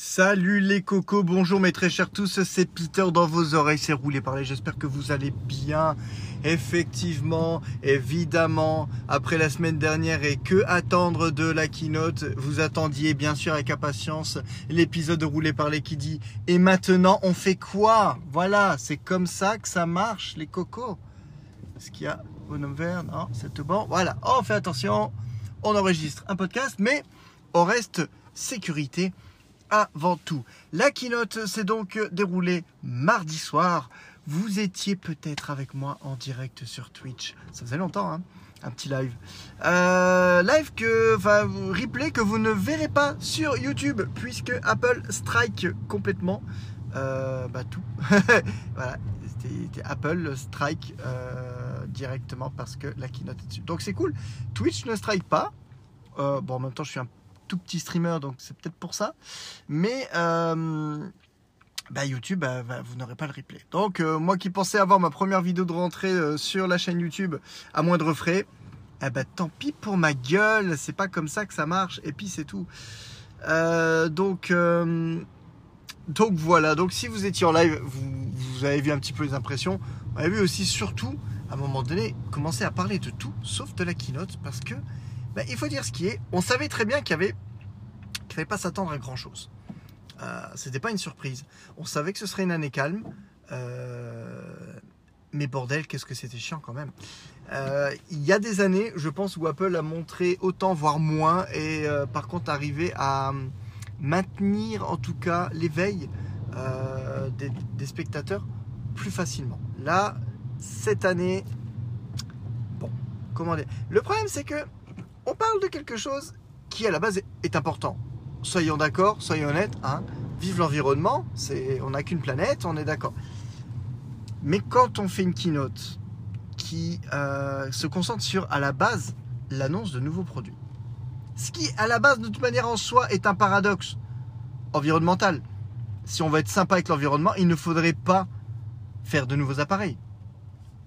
Salut les cocos, bonjour mes très chers tous, c'est Peter dans vos oreilles, c'est roulé par j'espère que vous allez bien. Effectivement, évidemment, après la semaine dernière et que attendre de la keynote, vous attendiez bien sûr avec impatience l'épisode de Roulé par les qui dit et maintenant on fait quoi? Voilà, c'est comme ça que ça marche les cocos. Est-ce qu'il y a bonhomme vert? Non, c'est tout bon. Voilà, on fait attention, on enregistre un podcast, mais on reste sécurité avant tout. La keynote s'est donc déroulée mardi soir. Vous étiez peut-être avec moi en direct sur Twitch. Ça faisait longtemps, hein un petit live. Euh, live que, enfin, replay que vous ne verrez pas sur YouTube puisque Apple strike complètement euh, bah, tout. voilà, c'était Apple strike euh, directement parce que la keynote est dessus. Donc c'est cool. Twitch ne strike pas. bon, en même temps, je suis un tout petit streamer, donc c'est peut-être pour ça. Mais euh, bah, YouTube, bah, vous n'aurez pas le replay. Donc euh, moi qui pensais avoir ma première vidéo de rentrée euh, sur la chaîne YouTube à moindre frais, eh bah, tant pis pour ma gueule, c'est pas comme ça que ça marche, et puis c'est tout. donc, donc voilà, donc si vous étiez en live, vous, vous, avez vu un petit peu les impressions, vous avez vu aussi surtout, à un moment donné, commencer à parler de tout, sauf de la keynote, parce que bah, il faut dire ce qui est. On savait très bien qu'il y avait qu'il fallait pas s'attendre à grand chose. Euh, C'était pas une surprise. On savait que ce serait une année calme. Euh, mais bordel, qu'est-ce que c'était chiant quand même. Euh, il y a des années, je pense, où Apple a montré autant, voire moins, et euh, par contre arrivé à maintenir en tout cas l'éveil des, des, spectateurs plus facilement. Là, cette année, bon, comment dire? Le problème, c'est que on parle de quelque chose qui à la base est important. Soyons d'accord, soyons honnêtes, hein. vive l'environnement, on n'a qu'une planète, on est d'accord. Mais quand on fait une keynote qui euh, se concentre sur à la base l'annonce de nouveaux produits, ce qui à la base de toute manière en soi est un paradoxe environnemental. Si on veut être sympa avec l'environnement, il ne faudrait pas faire de nouveaux appareils.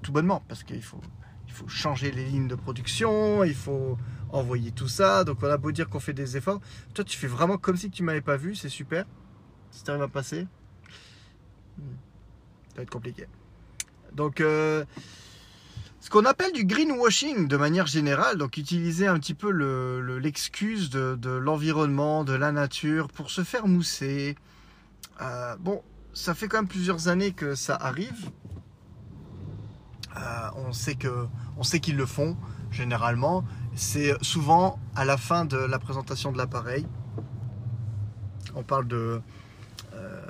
Tout bonnement, parce qu'il faut, il faut changer les lignes de production, il faut envoyer tout ça. Donc on a beau dire qu'on fait des efforts. Toi, tu fais vraiment comme si tu m'avais pas vu, c'est super. Si tu arrives à passer, hmm, ça va être compliqué. Donc, euh, ce qu'on appelle du greenwashing de manière générale, donc utiliser un petit peu l'excuse de, l'environnement, de la nature pour se faire mousser. Euh, bon, ça fait quand même plusieurs années que ça arrive. Euh, on sait que, on sait qu'ils le font généralement c'est souvent à la fin de la présentation de l'appareil. On parle de euh,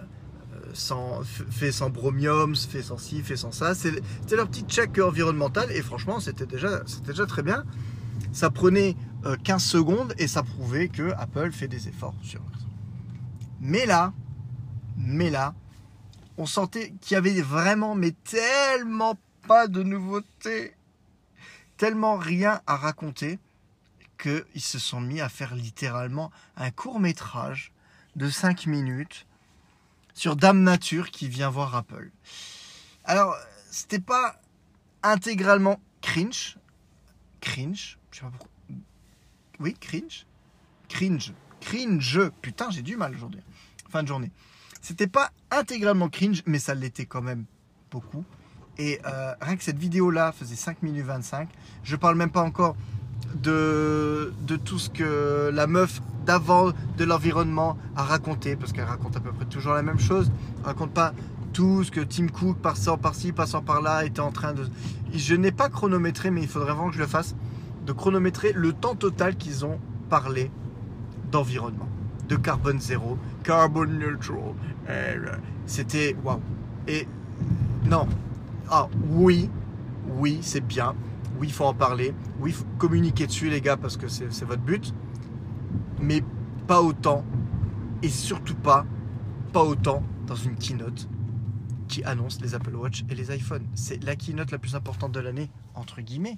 sans, fait sans bromium, fait sans ci, fait sans ça. C'était leur petit check environnemental et franchement, c'était déjà, déjà très bien. Ça prenait 15 euh, secondes et ça prouvait que Apple fait des efforts sur Mais là, mais là, on sentait qu'il y avait vraiment, mais tellement pas de nouveautés tellement rien à raconter qu'ils se sont mis à faire littéralement un court métrage de 5 minutes sur Dame Nature qui vient voir Apple. Alors, c'était pas intégralement cringe. Cringe, je sais pas pourquoi. Oui, cringe. Cringe. Cringe. Putain, j'ai du mal aujourd'hui. Fin de journée. C'était pas intégralement cringe, mais ça l'était quand même beaucoup. Et euh, rien que cette vidéo-là faisait 5 minutes 25. Je parle même pas encore de, de tout ce que la meuf d'avant de l'environnement a raconté, parce qu'elle raconte à peu près toujours la même chose. Elle raconte pas tout ce que Tim Cook, passant par-ci, passant par-là, était en train de... Je n'ai pas chronométré, mais il faudrait vraiment que je le fasse, de chronométrer le temps total qu'ils ont parlé d'environnement, de carbone zéro, carbon neutral. C'était waouh. Et non, ah oui, oui, c'est bien. Oui, il faut en parler. Oui, il faut communiquer dessus, les gars, parce que c'est votre but. Mais pas autant. Et surtout pas, pas autant dans une keynote qui annonce les Apple Watch et les iPhones. C'est la keynote la plus importante de l'année, entre guillemets.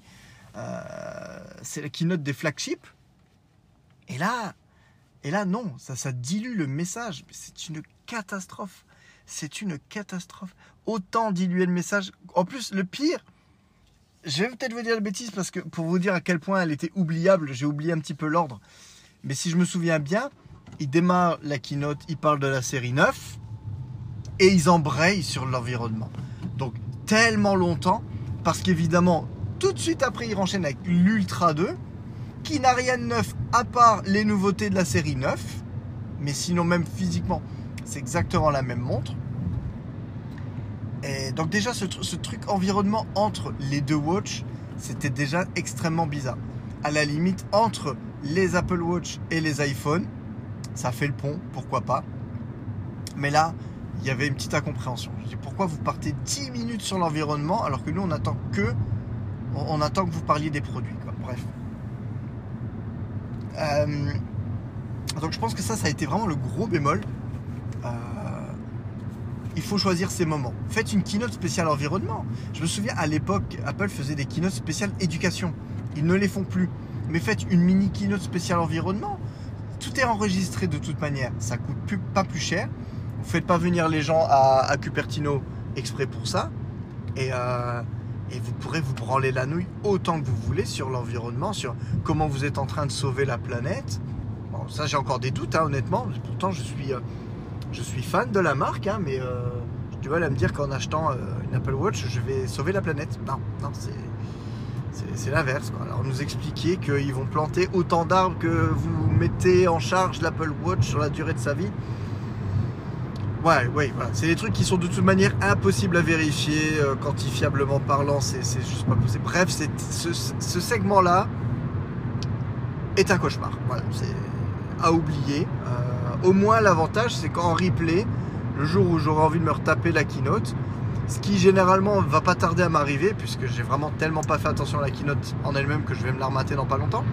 Euh, c'est la keynote des flagships. Et là, et là, non, ça, ça dilue le message. C'est une catastrophe. C'est une catastrophe. Autant diluer le message. En plus, le pire, je vais peut-être vous dire la bêtise parce que pour vous dire à quel point elle était oubliable, j'ai oublié un petit peu l'ordre. Mais si je me souviens bien, ils démarrent la keynote, ils parlent de la série 9 et ils embrayent sur l'environnement. Donc tellement longtemps parce qu'évidemment, tout de suite après, ils enchaînent avec l'Ultra 2 qui n'a rien de neuf à part les nouveautés de la série 9. Mais sinon, même physiquement, c'est exactement la même montre. Et donc déjà, ce, truc environnement entre les deux watch, c'était déjà extrêmement bizarre. À la limite, entre les Apple Watch et les iPhones, ça fait le pont, pourquoi pas. Mais là, il y avait une petite incompréhension. Je dis pourquoi vous partez 10 minutes sur l'environnement alors que nous on attend que on, attend que vous parliez des produits. Bref. Euh, donc je pense que ça, ça a été vraiment le gros bémol. Euh, il faut choisir ses moments. Faites une keynote spéciale environnement. Je me souviens à l'époque, Apple faisait des keynotes spéciales éducation. Ils ne les font plus. Mais faites une mini keynote spéciale environnement. Tout est enregistré de toute manière. Ça coûte pas plus cher. Vous faites pas venir les gens à, Cupertino exprès pour ça. Et, euh, et, vous pourrez vous branler la nouille autant que vous voulez sur l'environnement, sur comment vous êtes en train de sauver la planète. Bon, ça j'ai encore des doutes, hein, honnêtement. Pourtant, je suis, euh, je suis fan de la marque, hein, mais euh, tu vas me dire qu'en achetant une Apple Watch, je vais sauver la planète. Non, non, c'est l'inverse. Alors nous expliquer qu'ils vont planter autant d'arbres que vous mettez en charge l'Apple Watch sur la durée de sa vie. Ouais, ouais, voilà. C'est des trucs qui sont de toute manière impossibles à vérifier, euh, quantifiablement parlant, c'est juste pas possible. Bref, ce, ce segment-là est un cauchemar. Voilà, c'est à oublier. Euh, au moins, l'avantage, c'est qu'en replay, le jour où j'aurai envie de me retaper la keynote, ce qui généralement va pas tarder à m'arriver, puisque j'ai vraiment tellement pas fait attention à la keynote en elle-même que je vais me la remater dans pas longtemps.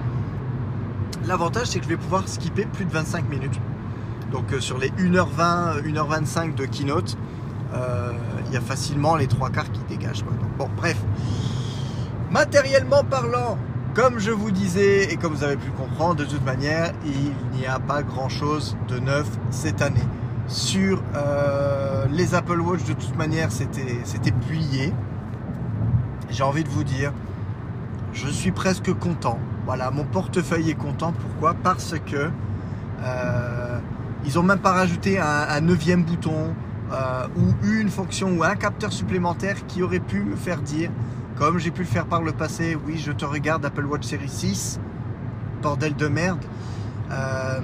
L'avantage, c'est que je vais pouvoir skipper plus de 25 minutes. Donc euh, sur les 1h20, 1h25 de keynote, euh, il y a facilement les trois quarts qui dégagent. bon, bref. Matériellement parlant, comme je vous disais et comme vous avez pu comprendre, de toute manière, il n'y a pas grand-chose de neuf cette année. Sur euh, les Apple Watch, de toute manière, c'était plié. J'ai envie de vous dire, je suis presque content. Voilà, mon portefeuille est content. Pourquoi? Parce que ils n'ont même pas rajouté un, neuvième bouton euh, ou une fonction ou un capteur supplémentaire qui aurait pu me faire dire, comme j'ai pu le faire par le passé, oui, je te regarde Apple Watch Series 6, bordel de merde, euh,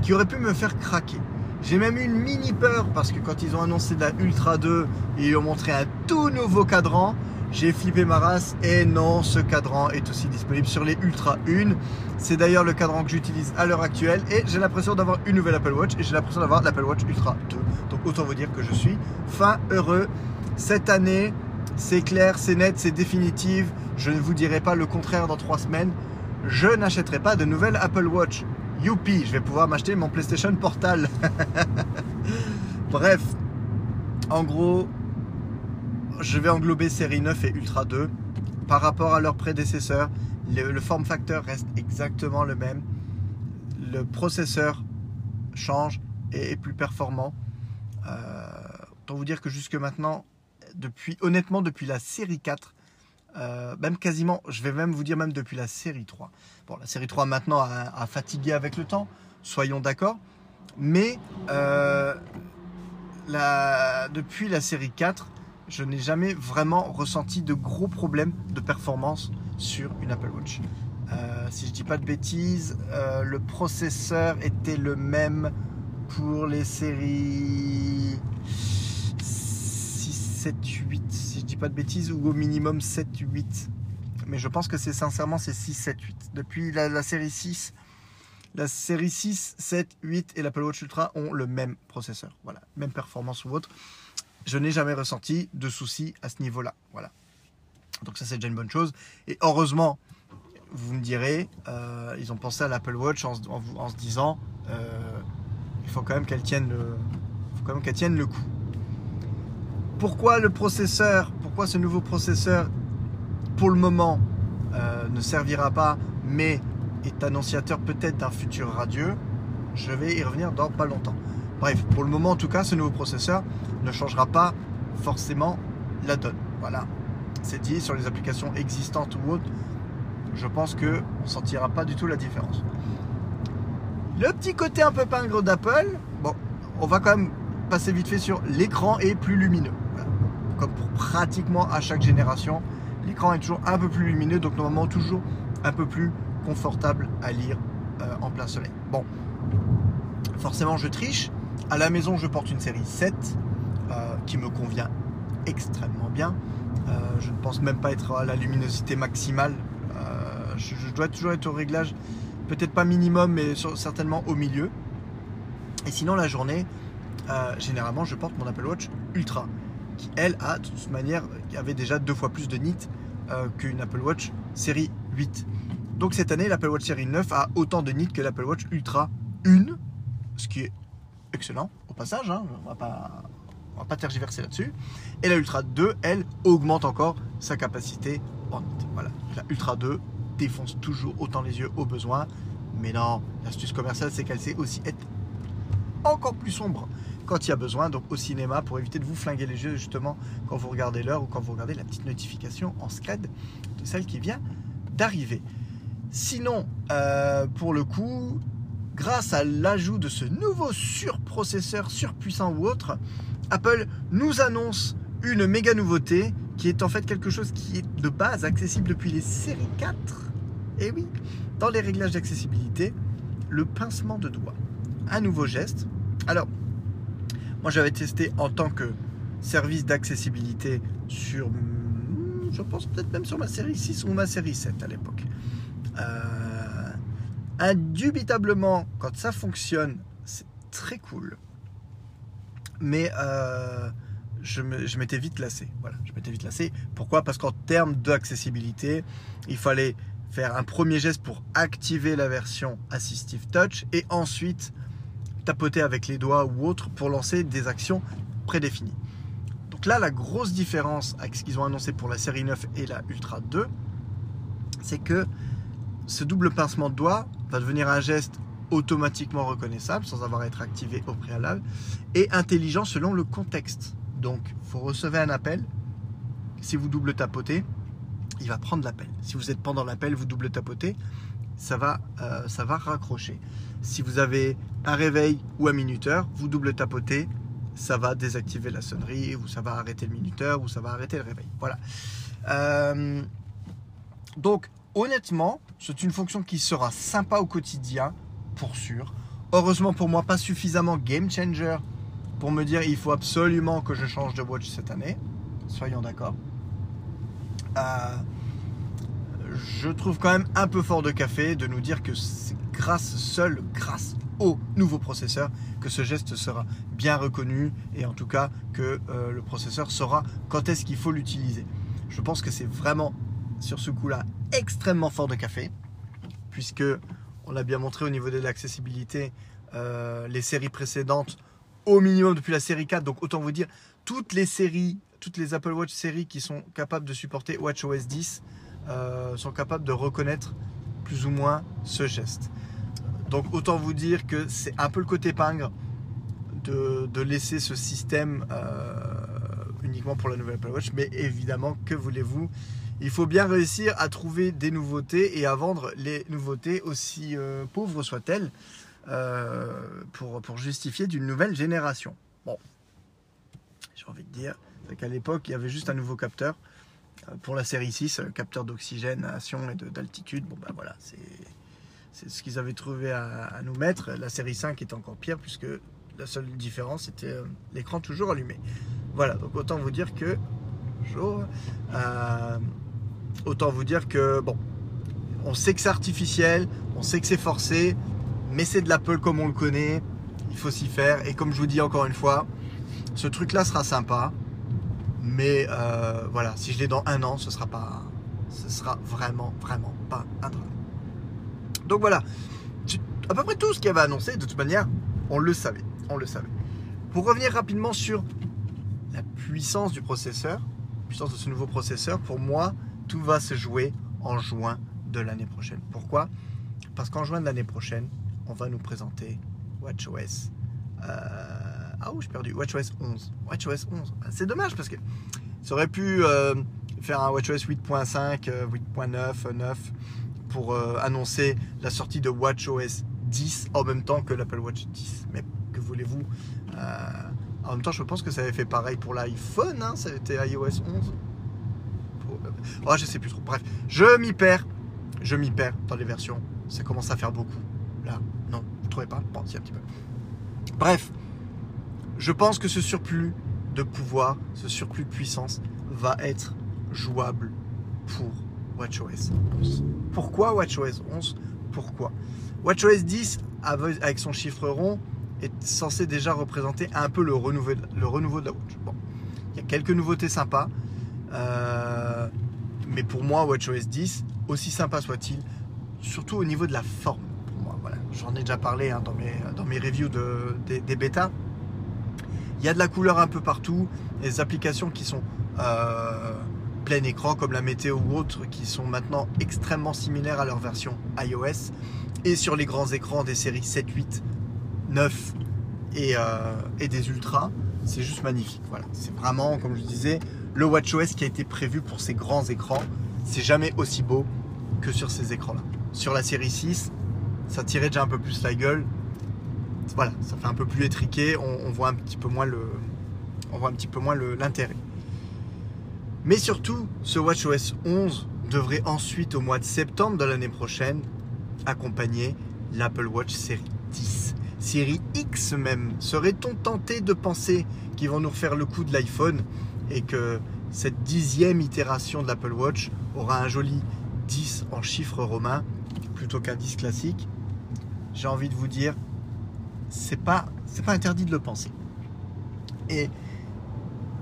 qui aurait pu me faire craquer. J'ai même eu une mini peur parce que quand ils ont annoncé la Ultra 2, ils ont montré un tout nouveau cadran. J'ai flippé ma race et non, ce cadran est aussi disponible sur les Ultra 1. C'est d'ailleurs le cadran que j'utilise à l'heure actuelle et j'ai l'impression d'avoir une nouvelle Apple Watch et j'ai l'impression d'avoir l'Apple Watch Ultra 2. Donc autant vous dire que je suis fin heureux. Cette année, c'est clair, c'est net, c'est définitif. Je ne vous dirai pas le contraire dans trois semaines. Je n'achèterai pas de nouvelle Apple Watch. Youpi, je vais pouvoir m'acheter mon PlayStation Portal. Bref, en gros, je vais englober série 9 et Ultra 2. Par rapport à leurs prédécesseurs, le, form factor reste exactement le même. Le processeur change et est plus performant. Euh, autant vous dire que jusque maintenant, honnêtement, depuis la série 4, euh, même quasiment, je vais même vous dire même depuis la série 3. Bon, la série 3 maintenant a, fatigué avec le temps, soyons d'accord. Mais euh, depuis la série 4, je n'ai jamais vraiment ressenti de gros problèmes de performance sur une Apple Watch. Euh, si je dis pas de bêtises, le processeur était le même pour les séries 6, 7, 8, si je dis pas de bêtises, ou au minimum 7, 8. Mais je pense que c'est sincèrement c'est 6, 7, 8. Depuis la, série 6, la série 6, 7, 8 et l'Apple Watch Ultra ont le même processeur. Voilà, même performance ou autre je n'ai jamais ressenti de soucis à ce niveau-là. Voilà. Donc ça c'est déjà une bonne chose. Et heureusement, vous me direz, euh, ils ont pensé à l'Apple Watch en, se disant, euh, il faut quand même qu'elle tienne le, quand même qu'elle tienne le coup. Pourquoi le processeur, pourquoi ce nouveau processeur, pour le moment, euh, ne servira pas, mais est annonciateur peut-être d'un futur radieux Je vais y revenir dans pas longtemps. Bref, pour le moment en tout cas, ce nouveau processeur ne changera pas forcément la donne. Voilà, c'est dit sur les applications existantes ou autres. Je pense qu'on ne sentira pas du tout la différence. Le petit côté un peu pingre d'Apple, bon, on va quand même passer vite fait sur l'écran est plus lumineux. Pour pratiquement à chaque génération, l'écran est toujours un peu plus lumineux, donc normalement toujours un peu plus confortable à lire euh, en plein soleil. Bon, forcément je triche. À la maison, je porte une série 7 euh, qui me convient extrêmement bien. Euh, je ne pense même pas être à la luminosité maximale. Je, dois toujours être au réglage, peut-être pas minimum, mais certainement au milieu. Et sinon, la journée, généralement, je porte mon Apple Watch Ultra, elle a de toute manière avait déjà deux fois plus de nits qu'une Apple Watch série 8. Donc cette année, l'Apple Watch série 9 a autant de nits que l'Apple Watch Ultra 1, ce qui est excellent au passage, hein, on va pas va pas tergiverser là-dessus. Et la Ultra 2, elle, augmente encore sa capacité en nit. Voilà, la Ultra 2 défonce toujours autant les yeux au besoin. Mais non, l'astuce commerciale, c'est qu'elle sait aussi être encore plus sombre quand il y a besoin, donc au cinéma, pour éviter de vous flinguer les yeux justement quand vous regardez l'heure ou quand vous regardez la petite notification en scred de celle qui vient d'arriver. Sinon, euh, pour le coup, grâce à l'ajout de ce nouveau surprocesseur surpuissant ou autre, Apple nous annonce une méga nouveauté qui est en fait quelque chose qui est de base accessible depuis les séries 4. Et oui, dans les réglages d'accessibilité, le pincement de doigts. Un nouveau geste. Alors, moi j'avais testé en tant que service d'accessibilité sur, je pense peut-être même sur ma série 6 ou ma série 7 à l'époque. Euh, indubitablement, quand ça fonctionne, c'est très cool. Mais euh, je m'étais vite lassé. Voilà, je m'étais vite lassé. Pourquoi? Parce qu'en termes d'accessibilité, il fallait faire un premier geste pour activer la version Assistive Touch et ensuite tapoter avec les doigts ou autre pour lancer des actions prédéfinies. Donc là, la grosse différence avec ce qu'ils ont annoncé pour la série 9 et la Ultra 2, c'est que ce double pincement de doigt va devenir un geste automatiquement reconnaissable sans avoir à être activé au préalable et intelligent selon le contexte. Donc, vous recevez un appel, si vous double tapotez, il va prendre l'appel. Si vous êtes pendant l'appel, vous double tapotez, ça va, euh, ça va raccrocher. Si vous avez un réveil ou un minuteur, vous double tapotez, ça va désactiver la sonnerie, ou ça va arrêter le minuteur, ou ça va arrêter le réveil. Voilà. Euh, donc, honnêtement, c'est une fonction qui sera sympa au quotidien, pour sûr. Heureusement pour moi, pas suffisamment game changer pour me dire il faut absolument que je change de watch cette année. Soyons d'accord. Euh, je trouve quand même un peu fort de café de nous dire que c'est grâce seul, grâce au nouveau processeur, que ce geste sera bien reconnu et en tout cas que euh, le processeur saura quand est-ce qu'il faut l'utiliser. Je pense que c'est vraiment sur ce coup-là extrêmement fort de café, puisque on l'a bien montré au niveau de l'accessibilité, euh, les séries précédentes, au minimum depuis la série 4, donc autant vous dire, toutes les séries, toutes les Apple Watch séries qui sont capables de supporter WatchOS 10 euh, sont capables de reconnaître plus ou moins ce geste. Donc autant vous dire que c'est un peu le côté pingre de, laisser ce système euh, uniquement pour la nouvelle Apple Watch, mais évidemment, que voulez-vous? Il faut bien réussir à trouver des nouveautés et à vendre les nouveautés, aussi euh, pauvres soient-elles, pour, pour, justifier d'une nouvelle génération. Bon, j'ai envie de dire, qu'à l'époque, il y avait juste un nouveau capteur pour la série 6, capteur d'oxygénation et d'altitude. Bon, ben voilà, c'est ce qu'ils avaient trouvé à, nous mettre. La série 5 est encore pire puisque la seule différence c'était l'écran toujours allumé. Voilà, donc autant vous dire que bonjour, autant vous dire que, bon, on sait que c'est artificiel, on sait que c'est forcé, mais c'est de l'Apple comme on le connaît, il faut s'y faire. Et comme je vous dis encore une fois, ce truc-là sera sympa, mais euh, voilà, si je l'ai dans un an, ce sera pas, ce sera vraiment, vraiment pas un drame. Donc voilà, à peu près tout ce qu'il avait annoncé, de toute manière, on le savait, on le savait. Pour revenir rapidement sur la puissance du processeur, puissance de ce nouveau processeur, pour moi, tout va se jouer en juin de l'année prochaine. Pourquoi? Parce qu'en juin de l'année prochaine, on va nous présenter WatchOS. Euh, ah oh, j'ai perdu. WatchOS 11. WatchOS 11. Ah, c'est dommage parce que ça aurait pu euh, faire un WatchOS 8.5, 8.9, 9 pour euh, annoncer la sortie de WatchOS 10 en même temps que l'Apple Watch 10. Mais que voulez-vous En même temps, je pense que ça avait fait pareil pour l'iPhone, ça était iOS 11. Oh, je sais plus trop. Bref, je m'y perds. Je m'y perds dans les versions. Ça commence à faire beaucoup. Là, non, vous trouvez pas? Bon, si, un petit peu. Bref, je pense que ce surplus de pouvoir, ce surplus de puissance va être jouable pour WatchOS 11. Pourquoi WatchOS 11 Pourquoi? WatchOS 10, avec son chiffre rond, est censé déjà représenter un peu le renouveau, de la Watch. Il y a quelques nouveautés sympas. Euh, mais pour moi, WatchOS 10, aussi sympa soit-il, surtout au niveau de la forme. Pour moi. J'en ai déjà parlé hein, dans, mes, dans mes reviews de, des, des bêtas. Il y a de la couleur un peu partout, des applications qui sont euh, plein écran comme la météo ou autres qui sont maintenant extrêmement similaires à leur version iOS et sur les grands écrans des séries 7, 8, 9 et, euh, et des ultras, c'est juste magnifique. Voilà, c'est vraiment, comme je disais, le WatchOS qui a été prévu pour ces grands écrans. C'est jamais aussi beau que sur ces écrans-là. Sur la série 6, ça tirait déjà un peu plus la gueule. Voilà, ça fait un peu plus étriqué. On, voit un petit peu moins le, on voit un petit peu moins l'intérêt. Mais surtout, ce WatchOS 11 devrait ensuite, au mois de septembre de l'année prochaine, accompagner l'Apple Watch série 10. Série X même. Serait-on tenté de penser qu'ils vont nous refaire le coup de l'iPhone et que cette dixième itération de l'Apple Watch aura un joli 10 en chiffres romains plutôt qu'un 10 classique? J'ai envie de vous dire, c'est pas, c'est pas interdit de le penser. Et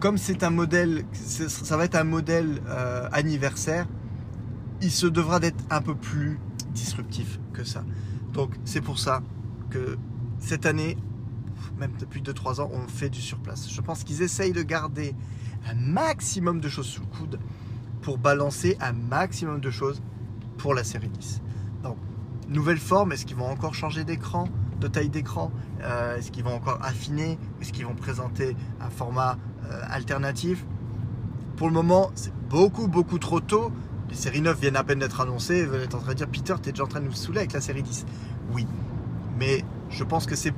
comme c'est un modèle, ça va être un modèle euh, anniversaire, il se devra d'être un peu plus disruptif que ça. Donc c'est pour ça que cette année, même depuis 2-3 ans, on fait du surplace. Je pense qu'ils essayent de garder un maximum de choses sous le coude pour balancer un maximum de choses pour la série 10. Donc, nouvelle forme, est-ce qu'ils vont encore changer d'écran, de taille d'écran euh, Est-ce qu'ils vont encore affiner Est-ce qu'ils vont présenter un format euh, alternatif? Pour le moment, c'est beaucoup, beaucoup trop tôt. Les séries 9 viennent à peine d'être annoncées. Vous êtes en train de dire, Peter, tu es déjà en train de nous saouler avec la série 10. Oui, mais je pense que c'est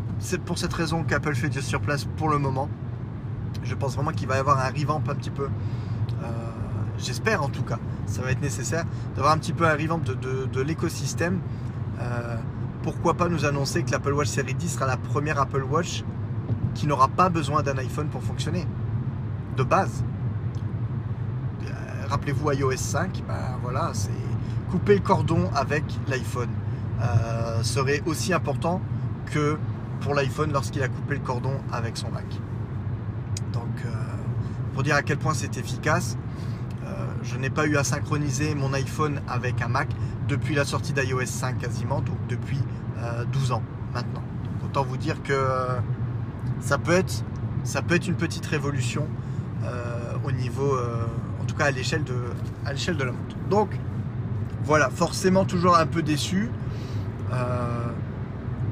pour cette raison qu'Apple fait du sur place pour le moment. Je pense vraiment qu'il va y avoir un revamp un petit peu. Euh, j'espère en tout cas. Ça va être nécessaire d'avoir un petit peu un revamp de, l'écosystème. Pourquoi pas nous annoncer que l'Apple Watch série 10 sera la première Apple Watch qui n'aura pas besoin d'un iPhone pour fonctionner. De base. Euh, rappelez-vous iOS 5, ben voilà, c'est couper le cordon avec l'iPhone. serait aussi important que pour l'iPhone lorsqu'il a coupé le cordon avec son Mac. Donc, euh, pour dire à quel point c'est efficace, euh, je n'ai pas eu à synchroniser mon iPhone avec un Mac depuis la sortie d'iOS 5 quasiment, donc depuis 12 euh, ans maintenant. autant vous dire que ça peut être, ça peut être une petite révolution au niveau, en tout cas à l'échelle de, à l'échelle de la montre. Donc voilà, forcément toujours un peu déçu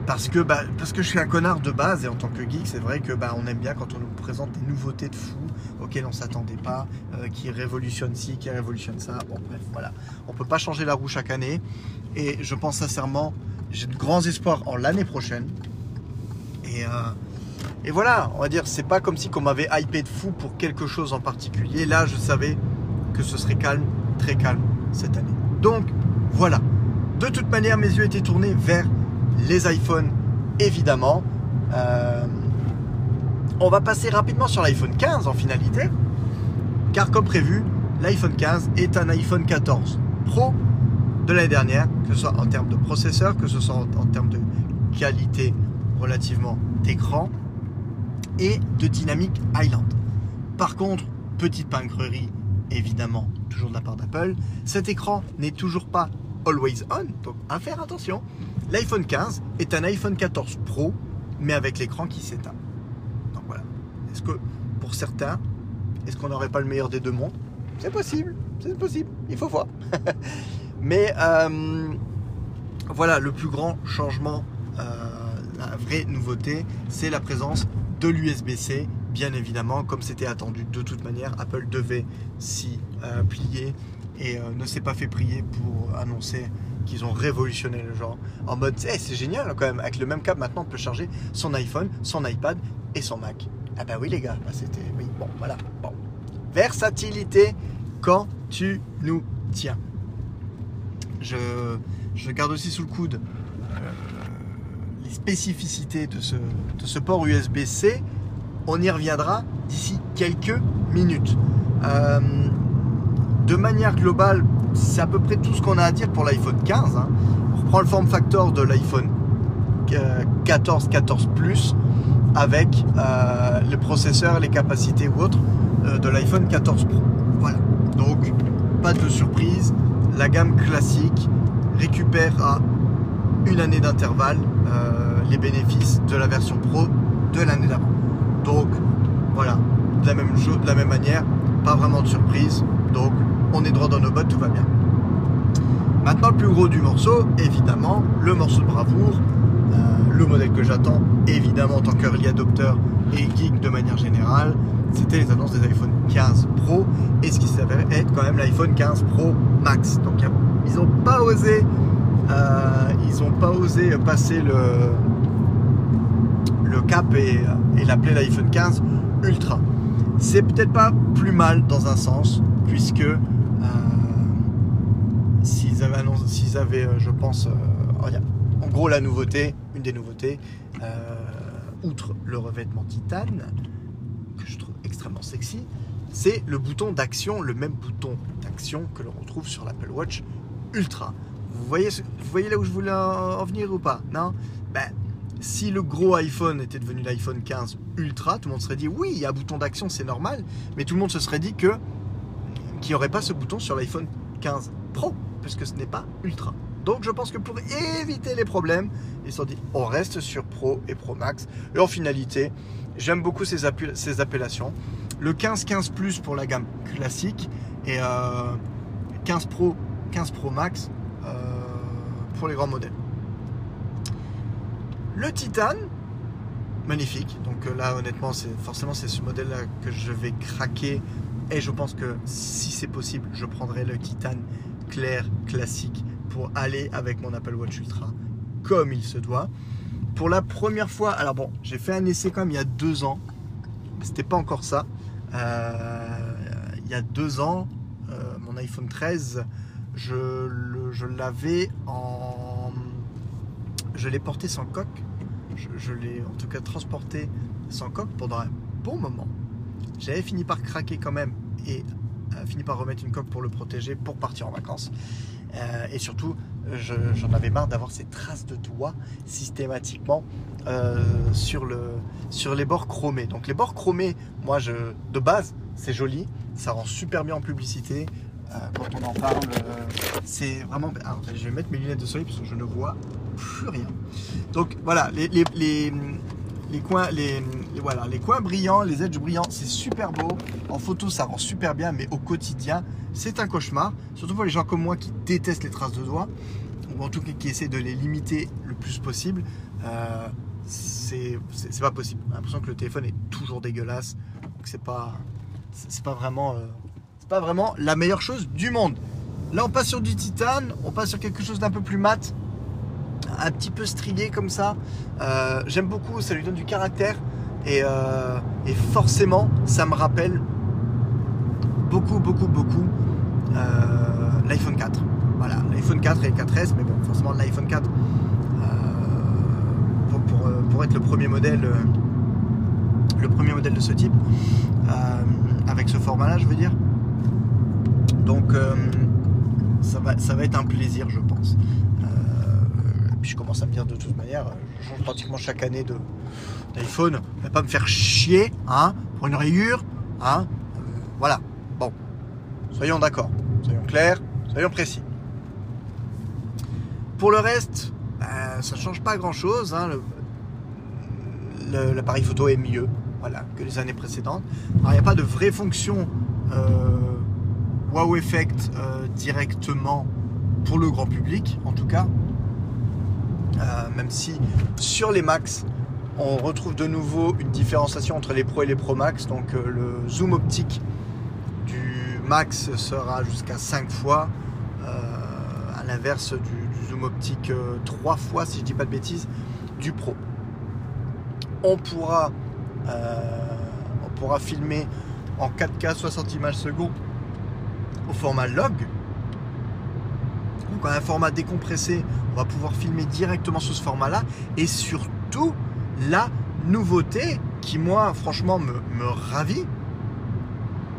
parce que, bah, parce que je suis un connard de base et en tant que geek, c'est vrai que bah, on aime bien quand on nous présente des nouveautés de fou auxquelles on s'attendait pas, euh, qui révolutionnent ci, qui révolutionnent ça. Bon, bref, voilà. On peut pas changer la roue chaque année et je pense sincèrement, j'ai de grands espoirs en l'année prochaine. Et, euh, et voilà, on va dire, c'est pas comme si on m'avait hypé de fou pour quelque chose en particulier. Là, je savais que ce serait calme, très calme cette année. Donc, voilà. De toute manière, mes yeux étaient tournés vers les iPhones évidemment. Euh, on va passer rapidement sur l'iPhone 15 en finalité, car comme prévu, l'iPhone 15 est un iPhone 14 Pro de l'année dernière, que ce soit en termes de processeur, que ce soit en, termes de qualité relativement d'écran et de dynamique Island. Par contre, petite pincrerie, évidemment, toujours de la part d'Apple, cet écran n'est toujours pas always on, donc à faire attention. L'iPhone 15 est un iPhone 14 Pro, mais avec l'écran qui s'éteint. Donc voilà. Est-ce que pour certains, est-ce qu'on n'aurait pas le meilleur des deux mondes? C'est possible, c'est possible, il faut voir. mais euh, voilà, le plus grand changement, euh, la vraie nouveauté, c'est la présence de l'USB-C. Bien évidemment, comme c'était attendu de toute manière, Apple devait s'y euh, plier et ne s'est pas fait prier pour annoncer qu'ils ont révolutionné le genre. En mode, eh, c'est génial quand même, avec le même câble maintenant on peut charger son iPhone, son iPad et son Mac. Ah bah oui les gars, bah, c'était... Oui, bon, voilà. Bon. Versatilité quand tu nous tiens. Je, je garde aussi sous le coude euh, les spécificités de ce, de ce port USB-C. On y reviendra d'ici quelques minutes. Euh, de manière globale, c'est à peu près tout ce qu'on a à dire pour l'iPhone 15. hein. On reprend le form factor de l'iPhone euh, 14, 14 Plus avec euh, le processeur, les capacités ou autres euh, de l'iPhone 14 Pro. Voilà. Donc, pas de surprise. La gamme classique récupère à une année d'intervalle euh, les bénéfices de la version Pro de l'année d'avant. Donc, voilà. De la même chose, de la même manière, pas vraiment de surprise. On est droit dans nos bottes, tout va bien. Maintenant, le plus gros du morceau, évidemment, le morceau de bravoure, euh, le modèle que j'attends, évidemment, en tant qu'early adopter et geek de manière générale, c'était les annonces des iPhone 15 Pro et ce qui s'avérait être quand même l'iPhone 15 Pro Max. Donc, ils n'ont pas osé, euh, ils ont pas osé passer le, le cap et, l'appeler l'iPhone 15 Ultra. C'est peut-être pas plus mal dans un sens, puisque euh, s'ils avaient, euh, je pense, euh, regarde, en gros la nouveauté, une des nouveautés, euh, outre le revêtement titane, que je trouve extrêmement sexy, c'est le bouton d'action, le même bouton d'action que l'on retrouve sur l'Apple Watch Ultra. Vous voyez, vous voyez là où je voulais en en venir ou pas Non? Ben, si le gros iPhone était devenu l'iPhone 15 Ultra, tout le monde serait dit oui, il y a un bouton d'action, c'est normal, mais tout le monde se serait dit que qu'il n'y aurait pas ce bouton sur l'iPhone 15 Pro, puisque ce n'est pas Ultra. Donc je pense que pour éviter les problèmes, ils sont dit on reste sur Pro et Pro Max. Et en finalité, j'aime beaucoup ces, appellations. Le 15-15 Plus pour la gamme classique et euh, 15 Pro, 15 Pro Max euh, pour les grands modèles. Le titane, magnifique. Donc euh, là, honnêtement, c'est forcément c'est ce modèle-là que je vais craquer. Et je pense que si c'est possible, je prendrai le titane clair classique pour aller avec mon Apple Watch Ultra comme il se doit. Pour la première fois, alors bon, j'ai fait un essai quand même il y a deux ans. C'était pas encore ça. Euh, il y a deux ans, euh, mon iPhone 13, je, l'avais en. Je l'ai porté sans coque. Je, je l'ai en tout cas transporté sans coque pendant un bon moment. J'avais fini par craquer quand même et fini par remettre une coque pour le protéger pour partir en vacances. Euh, et surtout, je- j'en avais marre d'avoir ces traces de doigts systématiquement euh, sur, le, sur les bords chromés. Donc les bords chromés, moi, je, de base, c'est joli, ça rend super bien en publicité. Euh, quand on en parle, euh, c'est vraiment... Alors, je vais mettre mes lunettes de soleil parce que je ne vois plus rien. Donc voilà, les, les, les coins, les, voilà, les coins brillants, les edges brillants, c'est super beau. En photo, ça rend super bien, mais au quotidien, c'est un cauchemar. Surtout pour les gens comme moi qui détestent les traces de doigts, ou en tout cas qui essaient de les limiter le plus possible. Euh, c'est pas possible. J'ai l'impression que le téléphone est toujours dégueulasse. Donc c'est pas, pas euh, c'est pas vraiment la meilleure chose du monde. Là, on passe sur du titane, on passe sur quelque chose d'un peu plus mat, un petit peu strié comme ça. Euh, J'aime beaucoup, ça lui donne du caractère. Et, euh, forcément, ça me rappelle beaucoup, beaucoup, beaucoup euh, l'iPhone 4. Voilà, l'iPhone 4 et le 4S, mais bon, forcément l'iPhone 4 euh, pour, pour, être le premier modèle, le premier modèle de ce type, avec ce format-là, je veux dire. Donc, ça, va, ça va être un plaisir, je pense. Je commence à me dire de toute manière, je change pratiquement chaque année d'iPhone. Ne va pas me faire chier, hein, pour une rayure, hein. Euh, voilà. Bon, soyons d'accord, soyons clairs, soyons précis. Pour le reste, euh, ça ne change pas grand-chose. hein, L'appareil photo est mieux, voilà, que les années précédentes. Alors, il n'y a pas de vraie fonction euh, wow effect euh, directement pour le grand public, en tout cas. Euh, même si sur les Max, on retrouve de nouveau une différenciation entre les Pro et les Pro Max. Donc euh, le zoom optique du Max sera jusqu'à 5 fois, euh, l'inverse du, zoom optique 3 fois, si je dis pas de bêtises, du Pro. On pourra, on pourra filmer en 4K 60 images secondes au format log. Un format décompressé, on va pouvoir filmer directement sous ce format-là. Et surtout, la nouveauté qui moi franchement me, me ravit,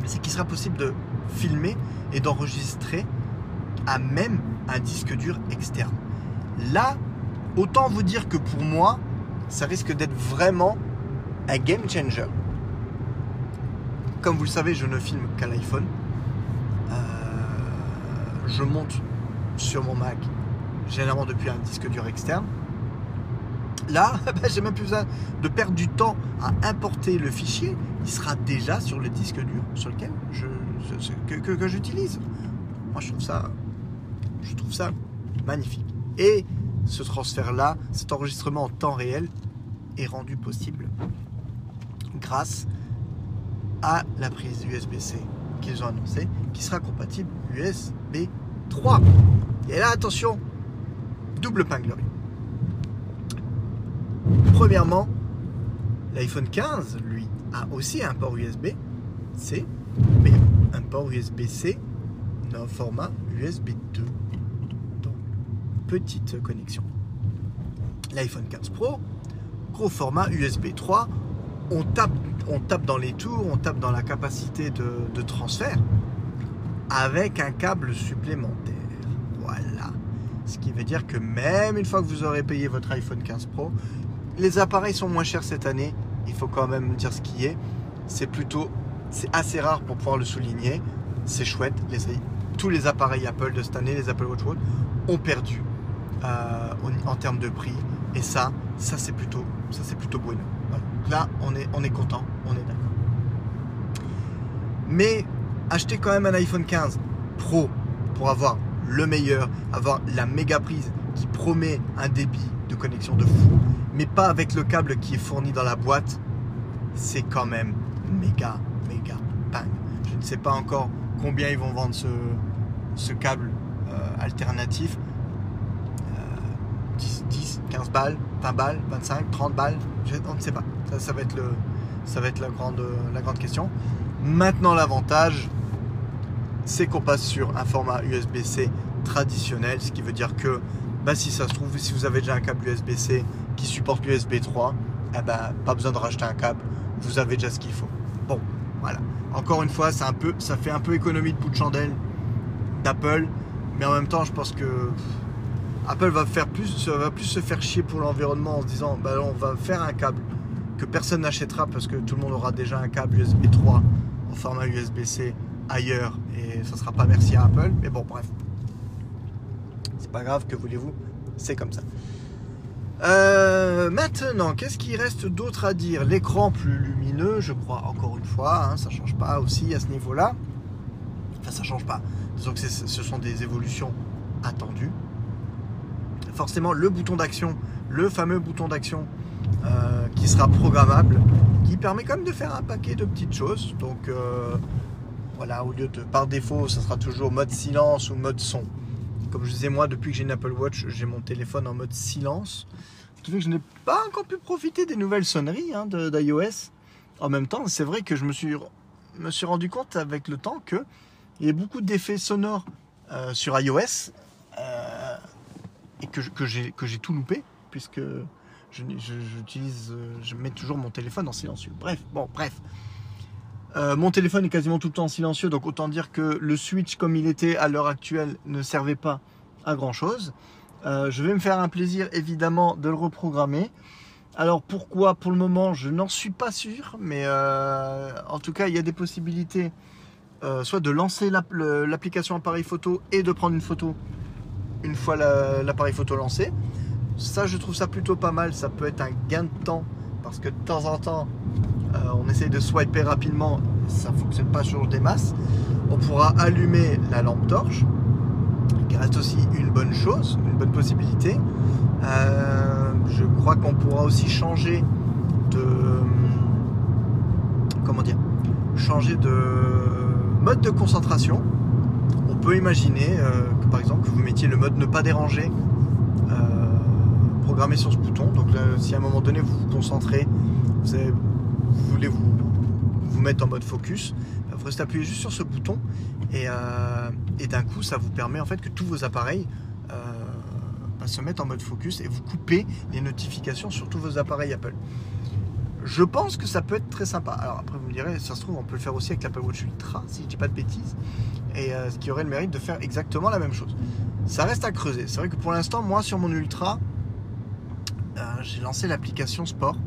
c'est qu'il sera possible de filmer et d'enregistrer à même un disque dur externe. Là, autant vous dire que pour moi, ça risque d'être vraiment un game changer. Comme vous le savez, je ne filme qu'à l'iPhone. Euh, je monte sur mon Mac, généralement depuis un disque dur externe. Là, ben, j'ai même plus besoin de perdre du temps à importer le fichier. Il sera déjà sur le disque dur sur lequel je, que, j'utilise. Moi, je trouve ça, je trouve ça magnifique. Et ce transfert-là, cet enregistrement en temps réel est rendu possible grâce à la prise USB-C qu'ils ont annoncé, qui sera compatible USB 3. Et là, attention, double pinglerie. Premièrement, l'iPhone 15, lui, a aussi un port USB-C, mais un port USB-C dans format USB 2. Donc, petite connexion. L'iPhone 15 Pro, gros format USB 3. On tape, on tape dans les tours, on tape dans la capacité de transfert avec un câble supplémentaire. Ce qui veut dire que même une fois que vous aurez payé votre iPhone 15 Pro, les appareils sont moins chers cette année. Il faut quand même dire ce qui est. C'est plutôt, c'est assez rare pour pouvoir le souligner. C'est chouette. tous les appareils Apple de cette année, les Apple Watch ont perdu euh, en, termes de prix. Et ça, ça c'est plutôt, ça c'est plutôt bueno. Là, on est, on est content, on est d'accord. Mais achetez quand même un iPhone 15 Pro pour avoir le meilleur, avoir la méga prise qui promet un débit de connexion de fou, mais pas avec le câble qui est fourni dans la boîte, c'est quand même méga, méga bang. Je ne sais pas encore combien ils vont vendre ce, câble euh, alternatif. 10, 10, 15 balles, 20 balles, 25, 30 balles, on ne sait pas. Ça, ça, va être, le, ça va être la grande question. Maintenant, l'avantage, c'est qu'on passe sur un format USB-C traditionnel, ce qui veut dire que bah, si ça se trouve, si vous avez déjà un câble USB-C qui supporte l'USB 3, eh ben, pas besoin de racheter un câble, vous avez déjà ce qu'il faut. Bon, voilà. Encore une fois, ça fait un peu économie de bout de chandelle d'Apple, mais en même temps, je pense que Apple va, faire plus, va plus se faire chier pour l'environnement en se disant bah, on va faire un câble que personne n'achètera parce que tout le monde aura déjà un câble USB 3 en format USB-C ailleurs et ça sera pas merci à Apple. Mais bon, bref. C'est pas grave, que voulez-vous? C'est comme ça. Euh, maintenant, qu'est-ce qu'il reste d'autre à dire? L'écran plus lumineux, je crois, encore une fois, hein, ça change pas aussi à ce niveau-là. Enfin, ça change pas. Disons que ce sont des évolutions attendues. Forcément, le bouton d'action, le fameux bouton d'action euh, qui sera programmable, qui permet quand même de faire un paquet de petites choses. Donc, euh, voilà, au lieu de par défaut, ça sera toujours mode silence ou mode son. Comme je disais, moi, depuis que j'ai une Apple Watch, j'ai mon téléphone en mode silence. Ce que je n'ai pas encore pu profiter des nouvelles sonneries hein, d'iOS. En même temps, c'est vrai que je me suis, rendu compte avec le temps qu'il y a beaucoup d'effets sonores euh, sur iOS euh, et que, j'ai tout loupé, puisque j'utilise, je mets toujours mon téléphone en silencieux. Bref, bon, bref. Euh, mon téléphone est quasiment tout le temps silencieux, donc autant dire que le switch comme il était à l'heure actuelle ne servait pas à grand chose. Euh, je vais me faire un plaisir évidemment de le reprogrammer. Alors pourquoi pour le moment je n'en suis pas sûr, mais euh, en tout cas il y a des possibilités soit de lancer l'application appareil photo et de prendre une photo une fois l'appareil photo lancé. Ça je trouve ça plutôt pas mal, ça peut être un gain de temps parce que de temps en temps euh, on essaye de swiper rapidement, ça ne fonctionne pas sur des masses. On pourra allumer la lampe torche, qui reste aussi une bonne chose, une bonne possibilité. Euh, je crois qu'on pourra aussi changer de comment dire changer de mode de concentration. On peut imaginer que par exemple que vous mettiez le mode ne pas déranger programmé sur ce bouton. Donc si à un moment donné vous vous concentrez, vous, voulez vous, mettre en mode focus, vous restez appuyé juste sur ce bouton et, et d'un coup ça vous permet en fait que tous vos appareils se mettre en mode focus et vous coupez les notifications sur tous vos appareils Apple. Je pense que ça peut être très sympa. Alors après, vous me direz, ça se trouve, on peut le faire aussi avec l'Apple Watch Ultra, si je dis pas de bêtises, et euh, ce qui aurait le mérite de faire exactement la même chose. Ça reste à creuser. C'est vrai que pour l'instant, moi, sur mon Ultra, euh, j'ai lancé l'application Sport.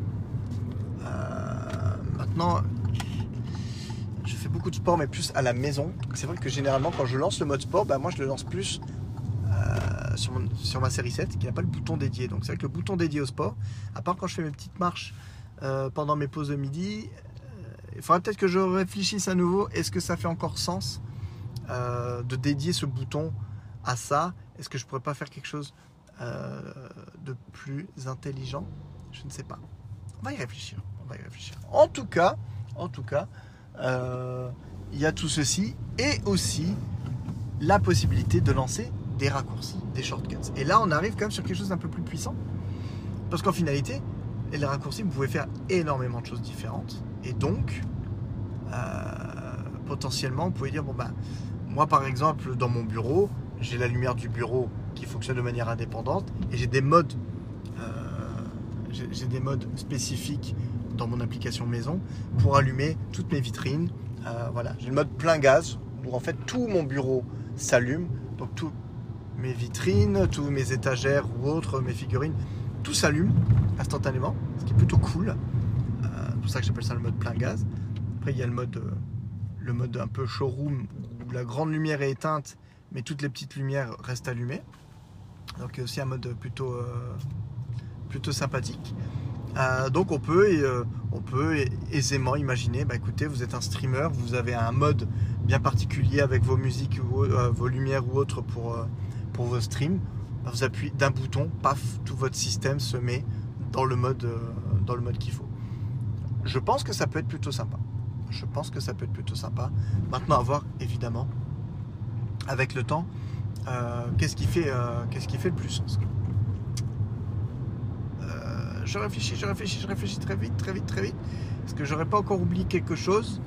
Euh, maintenant, je fais beaucoup de sport, mais plus à la maison. C'est vrai que généralement, quand je lance le mode sport, bah, moi, je le lance plus sur, ma série 7 qui n'a pas le bouton dédié. Donc c'est vrai que le bouton dédié au sport, à part quand je fais mes petites marches euh, pendant mes pauses de midi, euh, il faudrait peut-être que je réfléchisse à nouveau. Est-ce que ça fait encore sens euh, de dédier ce bouton à ça? Est-ce que je pourrais pas faire quelque chose de plus intelligent Je ne sais pas. On va y réfléchir. On va y réfléchir. En tout cas, en tout cas, il y a tout ceci et aussi la possibilité de lancer des raccourcis, des shortcuts. Et là, on arrive quand même sur quelque chose d'un peu plus puissant. Parce qu'en finalité, les raccourcis, vous pouvez faire énormément de choses différentes. Et donc, euh, potentiellement, vous pouvez dire, bon ben, moi par exemple, dans mon bureau, j'ai la lumière du bureau qui fonctionne de manière indépendante et j'ai des modes, euh, j'ai des modes spécifiques dans mon application maison pour allumer toutes mes vitrines. Euh, voilà, j'ai le mode plein gaz où en fait tout mon bureau s'allume, donc tout, mes vitrines, tous mes étagères ou autres, mes figurines, tout s'allume instantanément, ce qui est plutôt cool. Euh, c'est pour ça que j'appelle ça le mode plein gaz. Après, il y a le mode, le mode un peu showroom où la grande lumière est éteinte, mais toutes les petites lumières restent allumées. Donc, a aussi un mode plutôt, euh, plutôt sympathique. donc on peut, on peut aisément imaginer, bah, écoutez, vous êtes un streamer, vous avez un mode bien particulier avec vos musiques, vos lumières ou autres pour, pour vos streams, vous appuyez d'un bouton, paf, tout votre système se met dans le mode, euh, dans le mode qu'il faut. Je pense que ça peut être plutôt sympa. Je pense que ça peut être plutôt sympa. Maintenant, à voir, évidemment, avec le temps, euh, qu'est-ce qui fait, euh, qu'est-ce qui fait le plus sens. je réfléchis, je réfléchis, je réfléchis très vite, très vite, très vite. Est-ce que j'aurais pas encore oublié quelque chose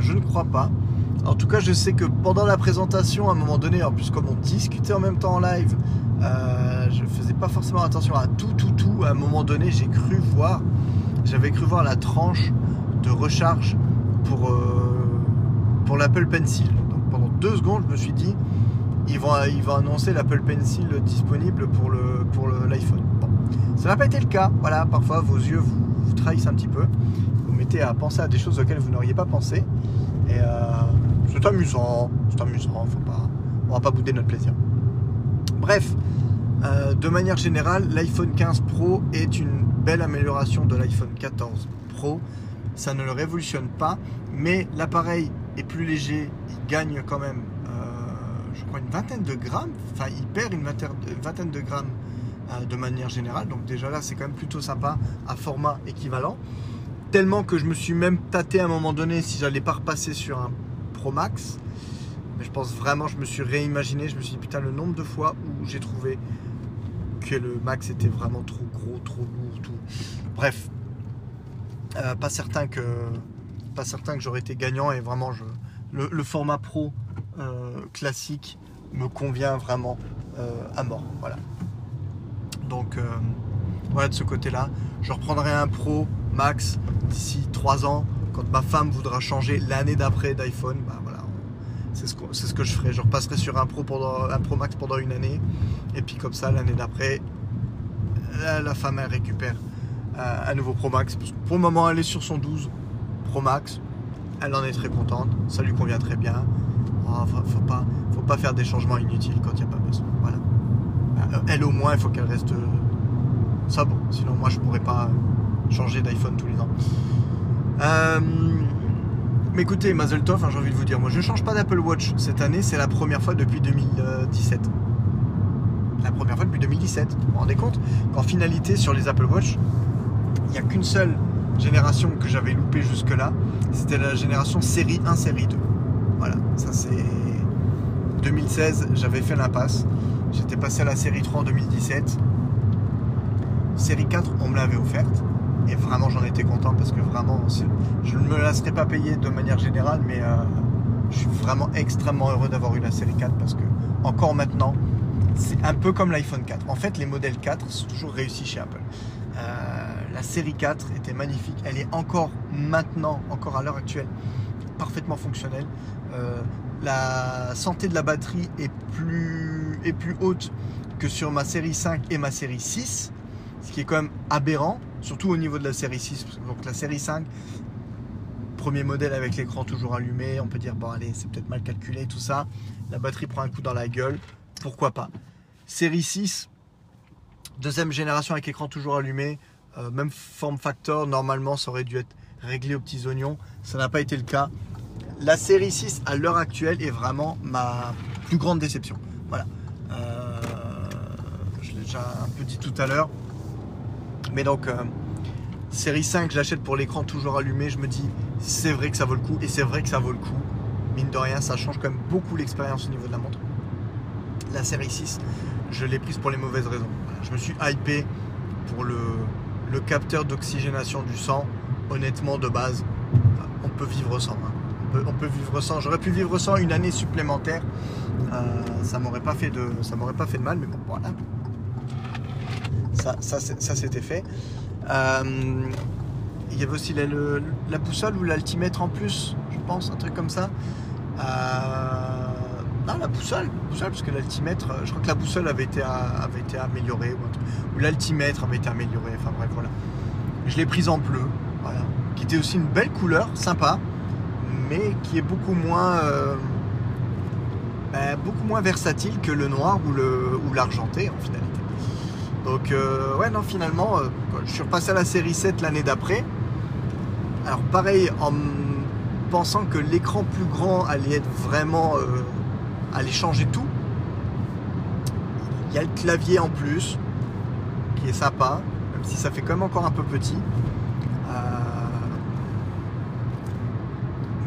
Je ne crois pas. En tout cas, je sais que pendant la présentation, à un moment donné, en plus comme on discutait en même temps en live, euh, je faisais pas forcément attention à tout, tout, tout. À un moment donné, j'ai cru voir, j'avais cru voir la tranche de recharge pour, euh, pour l'Apple Pencil. Donc pendant deux secondes, je me suis dit, ils vont, annoncer l'Apple Pencil disponible pour l'iPhone. bon. Ça n'a pas été le cas. Voilà, parfois vos yeux vous, trahissent un petit peu. Vous mettez à penser à des choses auxquelles vous n'auriez pas pensé. Et euh, c'est amusant, c'est amusant, faut pas, va pas bouder notre plaisir. Bref, euh, de manière générale, l'iPhone 15 Pro est une belle amélioration de l'iPhone 14 Pro. Ça ne le révolutionne pas, mais l'appareil est plus léger, il gagne quand même, je crois, une vingtaine de grammes. Enfin, il perd une vingtaine de grammes de manière générale. Donc déjà là, c'est quand même plutôt sympa à format équivalent. Tellement que je me suis même tâté à un moment donné si j'allais pas repasser sur un Pro Max. Mais je pense vraiment, je me suis réimaginé. Je me suis dit, putain, le nombre de fois où j'ai trouvé que le Max était vraiment trop gros, trop lourd, tout. Bref, euh, pas certain que pas certain que j'aurais été gagnant et vraiment le, format pro euh, classique me convient vraiment euh, à mort. Voilà. Donc voilà de ce côté-là. Je reprendrai un pro max d'ici 3 ans. Quand ma femme voudra changer l'année d'après d'iPhone, bah voilà, c'est ce, que je ferai. Je repasserai sur un Pro, pendant, un Pro Max pendant une année. Et puis comme ça, l'année d'après, la, femme récupère euh, un nouveau Pro Max. Pour le moment, elle est sur son 12 Pro Max. Elle en est très contente. Ça lui convient très bien. Oh, faut, pas, faut pas faire des changements inutiles quand il n'y a pas besoin. Euh, elle au moins, il faut qu'elle reste ça bon. Sinon, moi, je pourrais pas changer d'iPhone tous les ans. Euh, mais écoutez, Mazel Tov, hein, j'ai envie de vous dire, moi je ne change pas d'Apple Watch cette année, c'est la première fois depuis 2017. La première fois depuis 2017. Vous vous rendez compte qu'en finalité, sur les Apple Watch, il n'y a qu'une seule génération que j'avais loupée jusque-là, c'était la génération série 1, série 2. Voilà, ça c'est. 2016, j'avais fait l'impasse. J'étais passé à la série 3 en 2017. Série 4, on me l'avait offerte. Et vraiment, j'en étais content parce que vraiment, je ne me la serais pas payée de manière générale, mais euh, je suis vraiment extrêmement heureux d'avoir eu la série 4 parce que, encore maintenant, c'est un peu comme l'iPhone 4. En fait, les modèles 4 sont toujours réussis chez Apple. Euh, la série 4 était magnifique. Elle est encore maintenant, encore à l'heure actuelle, parfaitement fonctionnelle. Euh, la santé de la batterie est plus, haute que sur ma série 5 et ma série 6, ce qui est quand même aberrant, surtout au niveau de la série 6. Donc la série 5, premier modèle avec l'écran toujours allumé, on peut dire bon allez c'est peut-être mal calculé tout ça. La batterie prend un coup dans la gueule, pourquoi pas. Série 6, deuxième génération avec écran toujours allumé, euh, même form factor, normalement ça aurait dû être réglé aux petits oignons, ça n'a pas été le cas la série 6 à l'heure actuelle est vraiment ma plus grande déception. Voilà. Euh, je l'ai déjà un peu dit tout à l'heure. Mais donc, euh, série 5, je l'achète pour l'écran toujours allumé. Je me dis, c'est vrai que ça vaut le coup. Et c'est vrai que ça vaut le coup. Mine de rien, ça change quand même beaucoup l'expérience au niveau de la montre. La série 6, je l'ai prise pour les mauvaises raisons. Je me suis hypé pour le, le capteur d'oxygénation du sang. Honnêtement, de base, on peut vivre sans. Hein on peut vivre sans. J'aurais pu vivre sans une année supplémentaire. Euh, ça m'aurait pas fait de, m'aurait pas fait de mal, mais bon, voilà. Ça, ça, ça c'était fait. Euh, il y avait aussi la, boussole ou l'altimètre en plus, je pense, un truc comme ça. Euh, non, la boussole, boussole parce que l'altimètre, je crois que la boussole avait été, améliorée, ou, l'altimètre avait été amélioré, enfin bref, voilà. Je l'ai prise en bleu, qui était aussi une belle couleur, sympa mais qui est beaucoup moins, euh, ben, beaucoup moins versatile que le noir ou, le, ou l'argenté en finalité. Donc euh, ouais non finalement euh, je suis repassé à la série 7 l'année d'après. Alors pareil en pensant que l'écran plus grand allait être vraiment allait changer tout. Il y a le clavier en plus qui est sympa, même si ça fait quand même encore un peu petit.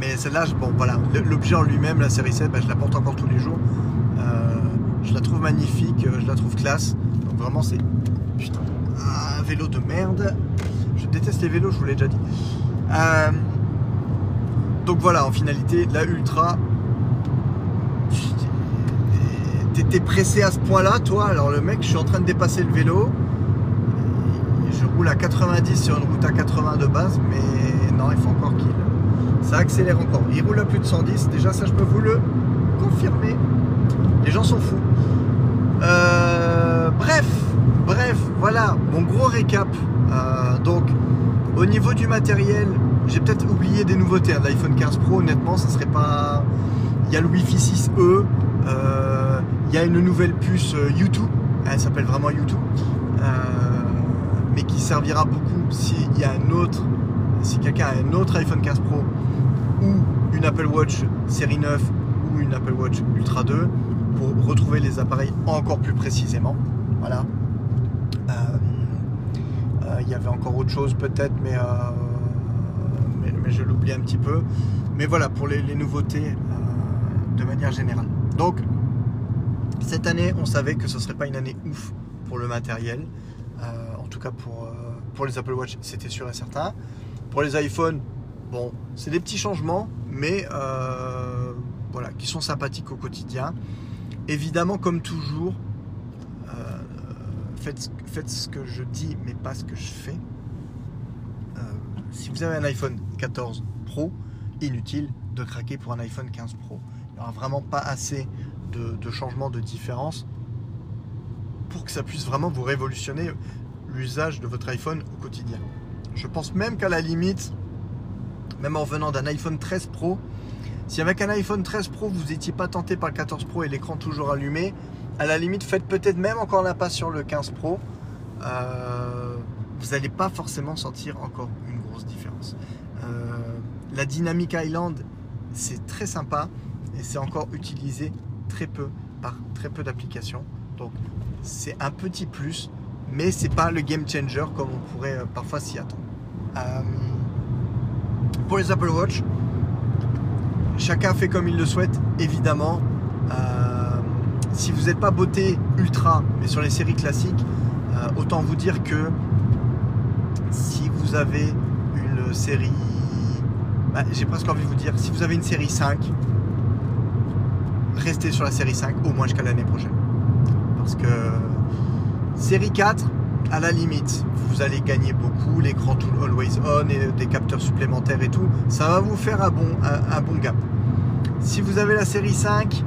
Mais celle-là, bon voilà, l'objet en lui-même, la série 7, bah, je la porte encore tous les jours. Euh, je la trouve magnifique, euh, je la trouve classe. Donc vraiment, c'est putain, un vélo de merde. Je déteste les vélos, je vous l'ai déjà dit. Euh, donc voilà, en finalité, la Ultra. T'étais pressé à ce point-là, toi? Alors le mec, je suis en train de dépasser le vélo. Je roule à 90 sur une route à 80 de base, mais non, il faut encore qu'il ça accélère encore. Il roule à plus de 110, déjà ça je peux vous le confirmer. Les gens sont fous. Euh, bref, bref, voilà mon gros récap. Euh, donc, au niveau du matériel, j'ai peut-être oublié des nouveautés. L'iPhone 15 Pro, honnêtement, ça serait pas. Il y a le Wi-Fi 6E, euh, il y a une nouvelle puce YouTube, elle s'appelle vraiment YouTube, mais qui servira beaucoup s'il y a un autre, si quelqu'un a un autre iPhone 15 Pro ou une Apple Watch série 9 ou une Apple Watch Ultra 2 pour retrouver les appareils encore plus précisément. Voilà. Euh, euh, il y avait encore autre chose peut-être, mais, euh, mais, je l'oublie un petit peu. Mais voilà, pour les, nouveautés de manière générale. Donc, cette année, on savait que ce ne serait pas une année ouf pour le matériel. en tout cas, pour, pour les Apple Watch, c'était sûr et certain. Pour les iPhones, Bon, c'est des petits changements, mais euh, voilà, qui sont sympathiques au quotidien. Évidemment, comme toujours, euh, faites, ce que je dis, mais pas ce que je fais. Euh, si vous avez un iPhone 14 Pro, inutile de craquer pour un iPhone 15 Pro. Il n'y aura vraiment pas assez de, de changements, de différence pour que ça puisse vraiment vous révolutionner l'usage de votre iPhone au quotidien. Je pense même qu'à la limite, même en venant d'un iPhone 13 Pro. Si avec un iPhone 13 Pro, vous n'étiez pas tenté par le 14 Pro et l'écran toujours allumé, à la limite, faites peut-être même encore l'impasse sur le 15 Pro. Euh, vous n'allez pas forcément sentir encore une grosse différence. Euh, la Dynamic Island, c'est très sympa et c'est encore utilisé très peu par très peu d'applications. Donc c'est un petit plus, mais c'est pas le game changer comme on pourrait euh, parfois s'y attendre pour les Apple Watch, chacun fait comme il le souhaite, évidemment. si vous n'êtes pas beauté ultra, mais sur les séries classiques, autant vous dire que si vous avez une série, bah, j'ai presque envie de vous dire, si vous avez une série 5, restez sur la série 5 au moins jusqu'à l'année prochaine. Parce que série 4, à la limite, vous allez gagner beaucoup, l'écran always on et des capteurs supplémentaires et tout, ça va vous faire un bon, un, bon gap. Si vous avez la série 5,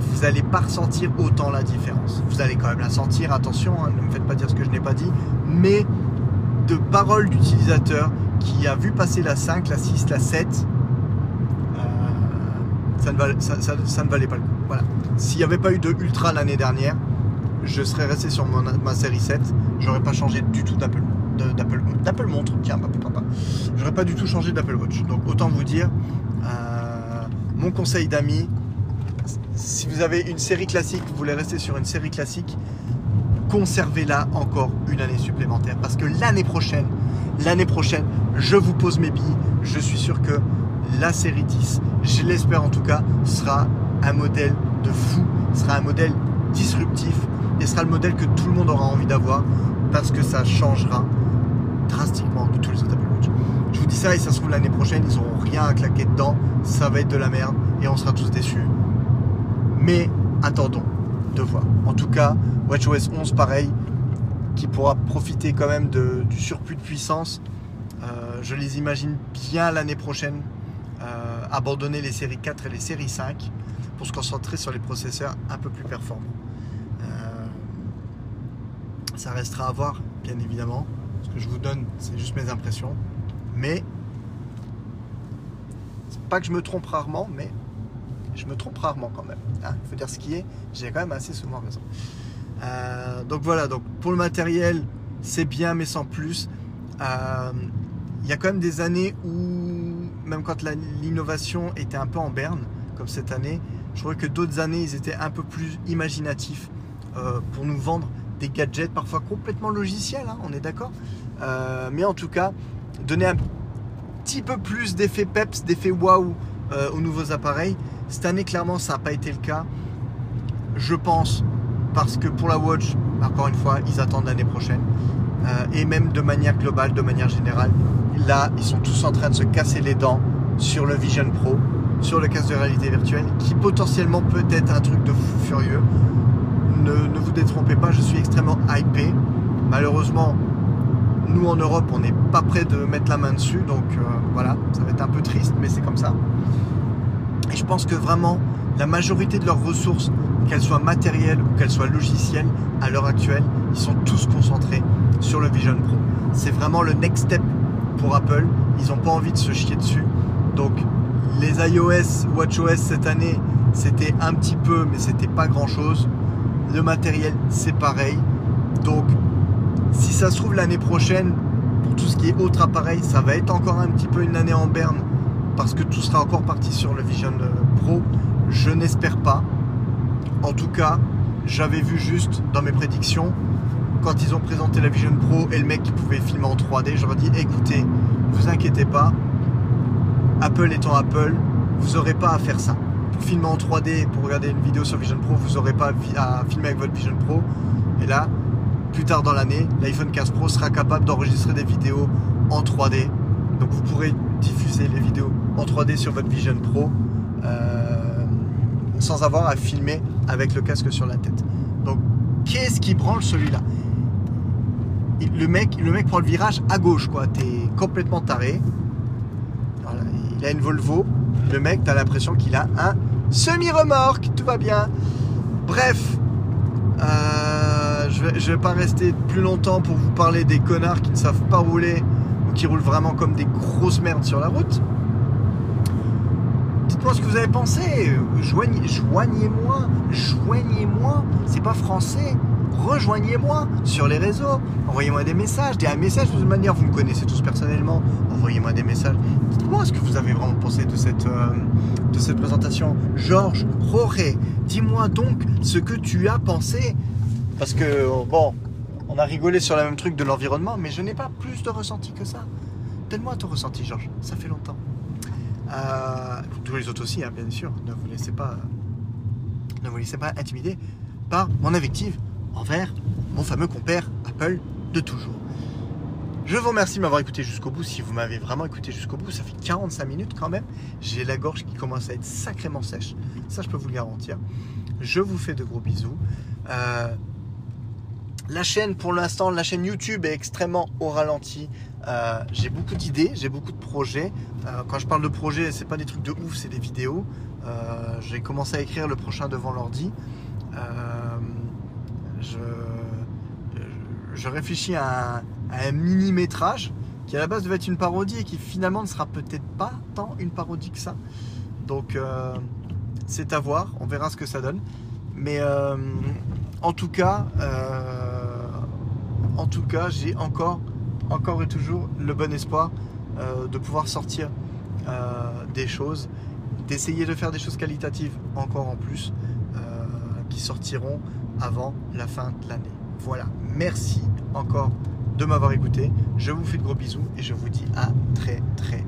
vous n'allez pas ressentir autant la différence. Vous allez quand même la sentir, attention, hein, ne me faites pas dire ce que je n'ai pas dit, mais de paroles d'utilisateur qui a vu passer la 5, la 6, la 7, euh, ça, ça, ne valait pas le coup. Voilà. S'il n'y avait pas eu de Ultra l'année dernière, je serais resté sur ma série 7. J'aurais pas changé du tout d'Apple montre. Tiens, papa. J'aurais pas du tout changé d'Apple Watch. Donc autant vous dire, euh, mon conseil d'amis, si vous avez une série classique, vous voulez rester sur une série classique, conservez-la encore une année supplémentaire. Parce que l'année prochaine, l'année prochaine, je vous pose mes billes. Je suis sûr que la série 10, je l'espère en tout cas, sera un modèle de fou, sera un modèle disruptif et sera le modèle que tout le monde aura envie d'avoir parce que ça changera drastiquement de tous les autres Apple Watch. Je vous dis ça et ça se trouve l'année prochaine, ils n'auront rien à claquer dedans, ça va être de la merde et on sera tous déçus. Mais attendons de voir. En tout cas, WatchOS 11 pareil, qui pourra profiter quand même du surplus de puissance. Euh, je les imagine bien l'année prochaine euh, abandonner les séries 4 et les séries 5 pour se concentrer sur les processeurs un peu plus performants. Ça restera à voir, bien évidemment. Ce que je vous donne, c'est juste mes impressions. Mais, c'est pas que je me trompe rarement, mais je me trompe rarement quand même. Hein. Il faut dire ce qui est, j'ai quand même assez souvent raison. Euh, donc voilà, donc pour le matériel, c'est bien, mais sans plus. Euh, il y a quand même des années où, même quand l'innovation était un peu en berne, comme cette année, je trouvais que d'autres années, ils étaient un peu plus imaginatifs euh, pour nous vendre gadgets parfois complètement logiciels, hein, on est d'accord. Euh, mais en tout cas, donner un petit peu plus d'effet peps, d'effet waouh euh, aux nouveaux appareils. Cette année, clairement, ça n'a pas été le cas. Je pense, parce que pour la Watch, encore une fois, ils attendent l'année prochaine. Euh, et même de manière globale, de manière générale, là, ils sont tous en train de se casser les dents sur le Vision Pro, sur le casque de réalité virtuelle, qui potentiellement peut être un truc de fou furieux ne, vous détrompez pas, je suis extrêmement hypé. Malheureusement, nous en Europe, on n'est pas prêt de mettre la main dessus, donc euh, voilà, ça va être un peu triste, mais c'est comme ça. Et je pense que vraiment, la majorité de leurs ressources, qu'elles soient matérielles ou qu'elles soient logicielles, à l'heure actuelle, ils sont tous concentrés sur le Vision Pro. C'est vraiment le next step pour Apple. Ils n'ont pas envie de se chier dessus. Donc, les iOS, WatchOS cette année, c'était un petit peu, mais c'était pas grand chose. Le matériel, c'est pareil. Donc, si ça se trouve l'année prochaine, pour tout ce qui est autre appareil, ça va être encore un petit peu une année en berne parce que tout sera encore parti sur le Vision euh, Pro. Je n'espère pas. En tout cas, j'avais vu juste dans mes prédictions, quand ils ont présenté la Vision Pro et le mec qui pouvait filmer en 3D, j'aurais dit écoutez, vous inquiétez pas, Apple étant Apple, vous n'aurez pas à faire ça filmer en 3D pour regarder une vidéo sur Vision Pro, vous n'aurez pas à filmer avec votre Vision Pro. Et là, plus tard dans l'année, l'iPhone 15 Pro sera capable d'enregistrer des vidéos en 3D. Donc vous pourrez diffuser les vidéos en 3D sur votre Vision Pro euh, sans avoir à filmer avec le casque sur la tête. Donc qu'est-ce qui branle celui-là? Le mec, le mec prend le virage à gauche, quoi. T'es complètement taré. il a une Volvo. Le mec, t'as l'impression qu'il a un semi-remorque, tout va bien. Bref, euh, je, vais, vais pas rester plus longtemps pour vous parler des connards qui ne savent pas rouler ou qui roulent vraiment comme des grosses merdes sur la route. Dites-moi ce que vous avez pensé. Joignez-moi, joignez-moi. C'est pas français. Rejoignez-moi sur les réseaux. Envoyez-moi des messages. Des messages de toute manière, vous me connaissez tous personnellement. Envoyez-moi des messages. Dites-moi ce que vous avez vraiment pensé de cette, euh, présentation. Georges, Roré, dis-moi donc ce que tu as pensé. Parce que, bon, on a rigolé sur le même truc de l'environnement, mais je n'ai pas plus de ressenti que ça. Donne-moi ton ressenti, Georges. Ça fait longtemps. Euh, tous les autres aussi, hein, bien sûr. Ne vous laissez pas ne vous laissez pas intimider par mon invective envers mon fameux compère Apple de toujours. Je vous remercie de m'avoir écouté jusqu'au bout. Si vous m'avez vraiment écouté jusqu'au bout, ça fait 45 minutes quand même. J'ai la gorge qui commence à être sacrément sèche. Ça, je peux vous le garantir. Je vous fais de gros bisous. Euh, la chaîne, pour l'instant, la chaîne YouTube est extrêmement au ralenti. Euh, j'ai beaucoup d'idées, j'ai beaucoup de projets. Euh, quand je parle de projets, c'est pas des trucs de ouf, c'est des vidéos. j'ai commencé à écrire le prochain devant l'ordi. Je, réfléchis à un, un mini métrage qui à la base devait être une parodie et qui finalement ne sera peut-être pas tant une parodie que ça. Donc euh, c'est à voir, on verra ce que ça donne. Mais euh, en tout cas, euh, en tout cas, j'ai encore, encore et toujours le bon espoir de pouvoir sortir des choses, d'essayer de faire des choses qualitatives encore en plus, qui sortiront avant la fin de l'année. Voilà, merci encore de m'avoir écouté. Je vous fais de gros bisous et je vous dis à très très